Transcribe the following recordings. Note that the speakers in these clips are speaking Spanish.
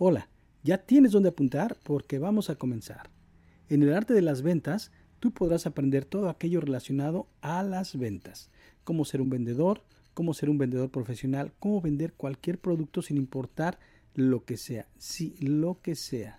Hola, ya tienes dónde apuntar porque vamos a comenzar. En el arte de las ventas, tú podrás aprender todo aquello relacionado a las ventas. Cómo ser un vendedor, cómo ser un vendedor profesional, cómo vender cualquier producto sin importar lo que sea. Sí, lo que sea.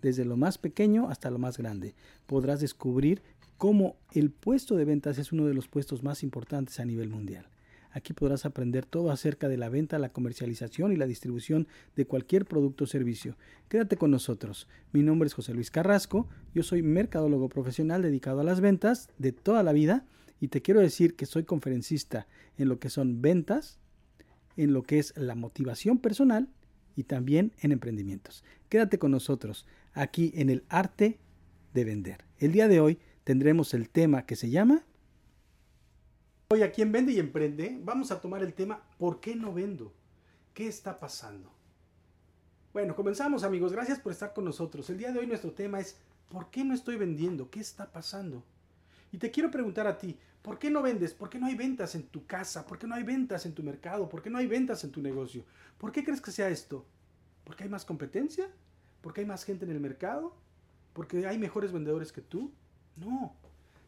Desde lo más pequeño hasta lo más grande. Podrás descubrir cómo el puesto de ventas es uno de los puestos más importantes a nivel mundial. Aquí podrás aprender todo acerca de la venta, la comercialización y la distribución de cualquier producto o servicio. Quédate con nosotros. Mi nombre es José Luis Carrasco, yo soy mercadólogo profesional dedicado a las ventas de toda la vida y te quiero decir que soy conferencista en lo que son ventas, en lo que es la motivación personal y también en emprendimientos. Quédate con nosotros aquí en el arte de vender. El día de hoy tendremos el tema que se llama Hoy aquí en Vende y Emprende vamos a tomar el tema ¿Por qué no vendo? ¿Qué está pasando? Bueno, comenzamos amigos, gracias por estar con nosotros. El día de hoy nuestro tema es ¿Por qué no estoy vendiendo? ¿Qué está pasando? Y te quiero preguntar a ti, ¿por qué no vendes? ¿Por qué no hay ventas en tu casa? ¿Por qué no hay ventas en tu mercado? ¿Por qué no hay ventas en tu negocio? ¿Por qué crees que sea esto? ¿Porque hay más competencia? ¿Porque hay más gente en el mercado? ¿Porque hay mejores vendedores que tú? No,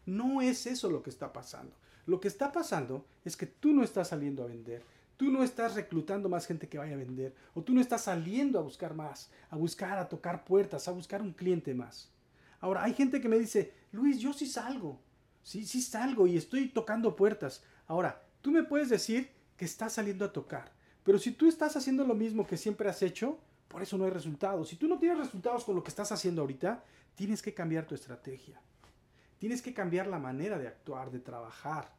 no es eso lo que está pasando. Lo que está pasando es que tú no estás saliendo a vender, tú no estás reclutando más gente que vaya a vender, o tú no estás saliendo a buscar más, a buscar, a tocar puertas, a buscar un cliente más. Ahora, hay gente que me dice, Luis, yo sí salgo, sí, sí salgo y estoy tocando puertas. Ahora, tú me puedes decir que estás saliendo a tocar, pero si tú estás haciendo lo mismo que siempre has hecho, por eso no hay resultados. Si tú no tienes resultados con lo que estás haciendo ahorita, tienes que cambiar tu estrategia. Tienes que cambiar la manera de actuar, de trabajar.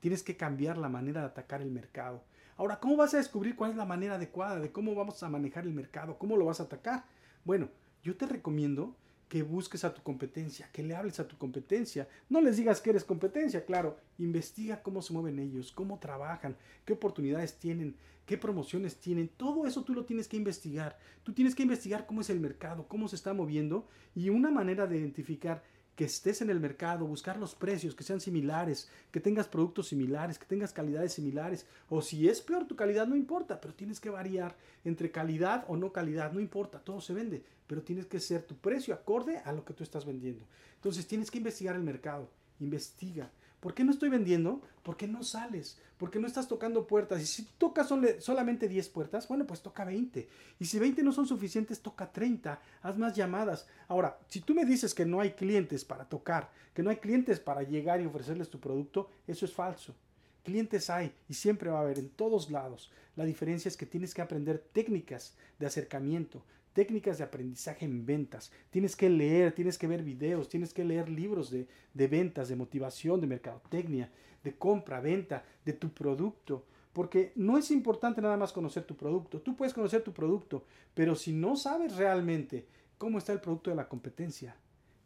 Tienes que cambiar la manera de atacar el mercado. Ahora, ¿cómo vas a descubrir cuál es la manera adecuada de cómo vamos a manejar el mercado? ¿Cómo lo vas a atacar? Bueno, yo te recomiendo que busques a tu competencia, que le hables a tu competencia. No les digas que eres competencia, claro. Investiga cómo se mueven ellos, cómo trabajan, qué oportunidades tienen, qué promociones tienen. Todo eso tú lo tienes que investigar. Tú tienes que investigar cómo es el mercado, cómo se está moviendo y una manera de identificar que estés en el mercado, buscar los precios que sean similares, que tengas productos similares, que tengas calidades similares, o si es peor tu calidad, no importa, pero tienes que variar entre calidad o no calidad, no importa, todo se vende, pero tienes que ser tu precio acorde a lo que tú estás vendiendo. Entonces tienes que investigar el mercado, investiga, ¿Por qué no estoy vendiendo? Porque no sales, porque no estás tocando puertas. Y si tocas solamente 10 puertas, bueno, pues toca 20. Y si 20 no son suficientes, toca 30. Haz más llamadas. Ahora, si tú me dices que no hay clientes para tocar, que no hay clientes para llegar y ofrecerles tu producto, eso es falso. Clientes hay y siempre va a haber en todos lados. La diferencia es que tienes que aprender técnicas de acercamiento, técnicas de aprendizaje en ventas. Tienes que leer, tienes que ver videos, tienes que leer libros de, ventas, de motivación, de mercadotecnia, de compra, venta, de tu producto. Porque no es importante nada más conocer tu producto. Tú puedes conocer tu producto, pero si no sabes realmente cómo está el producto de la competencia,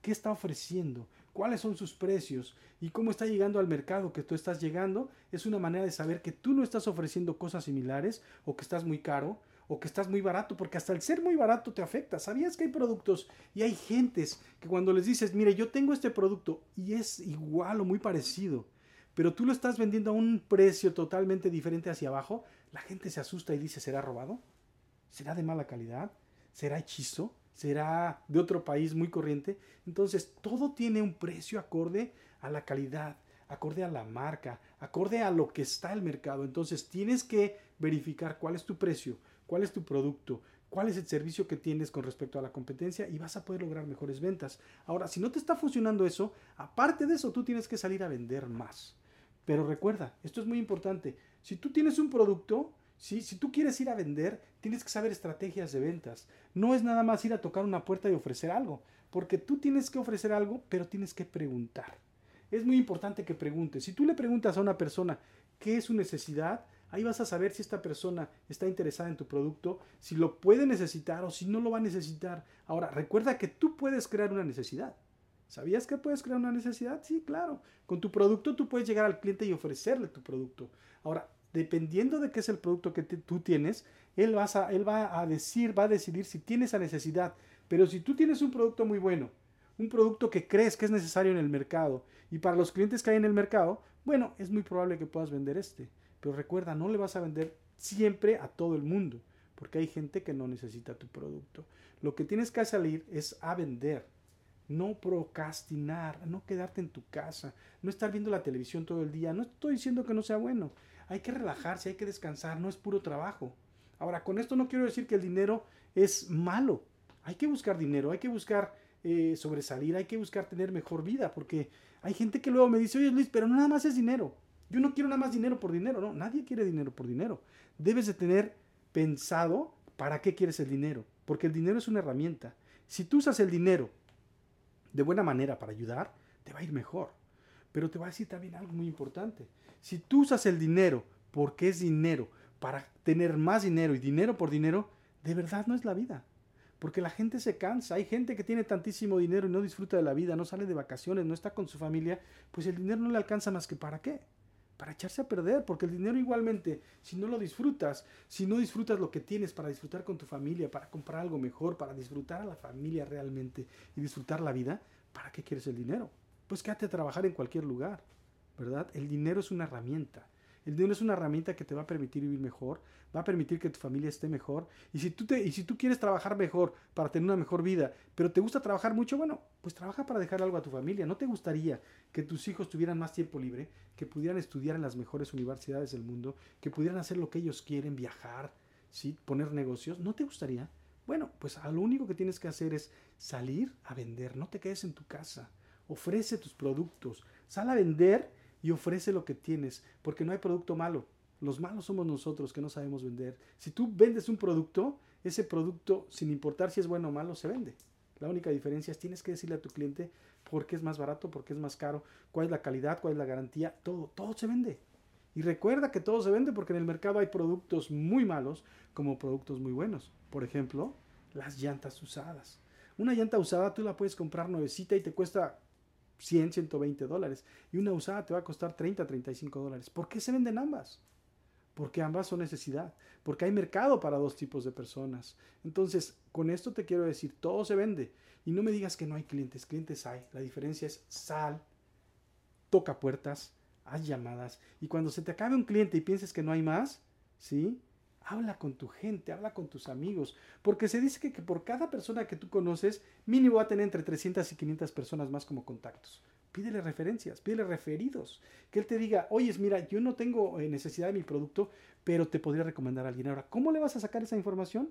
qué está ofreciendo, cuáles son sus precios y cómo está llegando al mercado que tú estás llegando, es una manera de saber que tú no estás ofreciendo cosas similares o que estás muy caro o que estás muy barato, porque hasta el ser muy barato te afecta. ¿Sabías que hay productos y hay gentes que cuando les dices, mire, yo tengo este producto y es igual o muy parecido, pero tú lo estás vendiendo a un precio totalmente diferente hacia abajo, la gente se asusta y dice, ¿será robado? ¿Será de mala calidad? ¿Será hechizo? ¿Será de otro país muy corriente? Entonces, todo tiene un precio acorde a la calidad, acorde a la marca, acorde a lo que está el mercado. Entonces, tienes que verificar cuál es tu precio, cuál es tu producto, cuál es el servicio que tienes con respecto a la competencia y vas a poder lograr mejores ventas. Ahora, si no te está funcionando eso, aparte de eso, tú tienes que salir a vender más. Pero recuerda, esto es muy importante. Si tú tienes un producto, si tú quieres ir a vender, tienes que saber estrategias de ventas. No es nada más ir a tocar una puerta y ofrecer algo, porque tú tienes que ofrecer algo, pero tienes que preguntar. Es muy importante que preguntes. Si tú le preguntas a una persona qué es su necesidad, Ahí vas a saber si esta persona está interesada en tu producto, si lo puede necesitar o si no lo va a necesitar. Ahora, recuerda que tú puedes crear una necesidad. ¿Sabías que puedes crear una necesidad? Sí, claro. Con tu producto tú puedes llegar al cliente y ofrecerle tu producto. Ahora, dependiendo de qué es el producto que tú tienes, él, a, él va a decir, va a decidir si tiene esa necesidad. Pero si tú tienes un producto muy bueno, un producto que crees que es necesario en el mercado y para los clientes que hay en el mercado, bueno, es muy probable que puedas vender este. Pero recuerda, no le vas a vender siempre a todo el mundo, porque hay gente que no necesita tu producto. Lo que tienes que salir es a vender, no procrastinar, no quedarte en tu casa, no estar viendo la televisión todo el día. No estoy diciendo que no sea bueno. Hay que relajarse, hay que descansar, no es puro trabajo. Ahora, con esto no quiero decir que el dinero es malo. Hay que buscar dinero, hay que buscar eh, sobresalir, hay que buscar tener mejor vida, porque hay gente que luego me dice, oye Luis, pero nada más es dinero. Yo no quiero nada más dinero por dinero, no, nadie quiere dinero por dinero. Debes de tener pensado para qué quieres el dinero, porque el dinero es una herramienta. Si tú usas el dinero de buena manera para ayudar, te va a ir mejor. Pero te voy a decir también algo muy importante. Si tú usas el dinero porque es dinero, para tener más dinero y dinero por dinero, de verdad no es la vida. Porque la gente se cansa. Hay gente que tiene tantísimo dinero y no disfruta de la vida, no sale de vacaciones, no está con su familia, pues el dinero no le alcanza más que para qué para echarse a perder, porque el dinero igualmente, si no lo disfrutas, si no disfrutas lo que tienes para disfrutar con tu familia, para comprar algo mejor, para disfrutar a la familia realmente y disfrutar la vida, ¿para qué quieres el dinero? Pues quédate a trabajar en cualquier lugar, ¿verdad? El dinero es una herramienta. El dinero es una herramienta que te va a permitir vivir mejor, va a permitir que tu familia esté mejor. Y si tú, te, y si tú quieres trabajar mejor para tener una mejor vida, pero te gusta trabajar mucho, bueno, pues trabaja para dejar algo a tu familia. ¿No te gustaría que tus hijos tuvieran más tiempo libre, que pudieran estudiar en las mejores universidades del mundo, que pudieran hacer lo que ellos quieren, viajar, ¿sí? poner negocios? ¿No te gustaría? Bueno, pues lo único que tienes que hacer es salir a vender, no te quedes en tu casa. Ofrece tus productos, sal a vender y ofrece lo que tienes, porque no hay producto malo. Los malos somos nosotros que no sabemos vender. Si tú vendes un producto, ese producto, sin importar si es bueno o malo, se vende. La única diferencia es tienes que decirle a tu cliente por qué es más barato, por qué es más caro, cuál es la calidad, cuál es la garantía, todo, todo se vende. Y recuerda que todo se vende porque en el mercado hay productos muy malos como productos muy buenos. Por ejemplo, las llantas usadas. Una llanta usada tú la puedes comprar nuevecita y te cuesta 100, 120 dólares. Y una usada te va a costar 30, 35 dólares. ¿Por qué se venden ambas? Porque ambas son necesidad. Porque hay mercado para dos tipos de personas. Entonces, con esto te quiero decir, todo se vende. Y no me digas que no hay clientes. Clientes hay. La diferencia es sal, toca puertas, haz llamadas. Y cuando se te acabe un cliente y pienses que no hay más, ¿sí? Habla con tu gente, habla con tus amigos, porque se dice que, que, por cada persona que tú conoces, mínimo va a tener entre 300 y 500 personas más como contactos. Pídele referencias, pídele referidos, que él te diga, oye, mira, yo no tengo eh, necesidad de mi producto, pero te podría recomendar a alguien. Ahora, ¿cómo le vas a sacar esa información?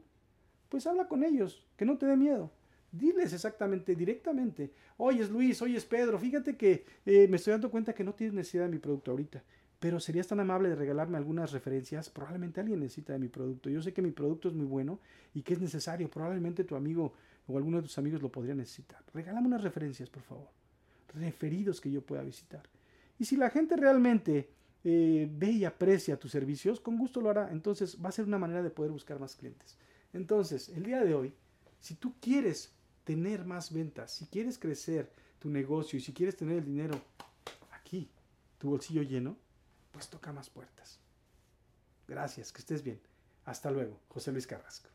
Pues habla con ellos, que no te dé miedo. Diles exactamente, directamente, oye, Luis, oye, Pedro, fíjate que eh, me estoy dando cuenta que no tienes necesidad de mi producto ahorita pero serías tan amable de regalarme algunas referencias. Probablemente alguien necesita de mi producto. Yo sé que mi producto es muy bueno y que es necesario. Probablemente tu amigo o alguno de tus amigos lo podría necesitar. Regálame unas referencias, por favor. Referidos que yo pueda visitar. Y si la gente realmente eh, ve y aprecia tus servicios, con gusto lo hará. Entonces va a ser una manera de poder buscar más clientes. Entonces, el día de hoy, si tú quieres tener más ventas, si quieres crecer tu negocio y si quieres tener el dinero aquí, tu bolsillo lleno, pues toca más puertas. Gracias, que estés bien. Hasta luego, José Luis Carrasco.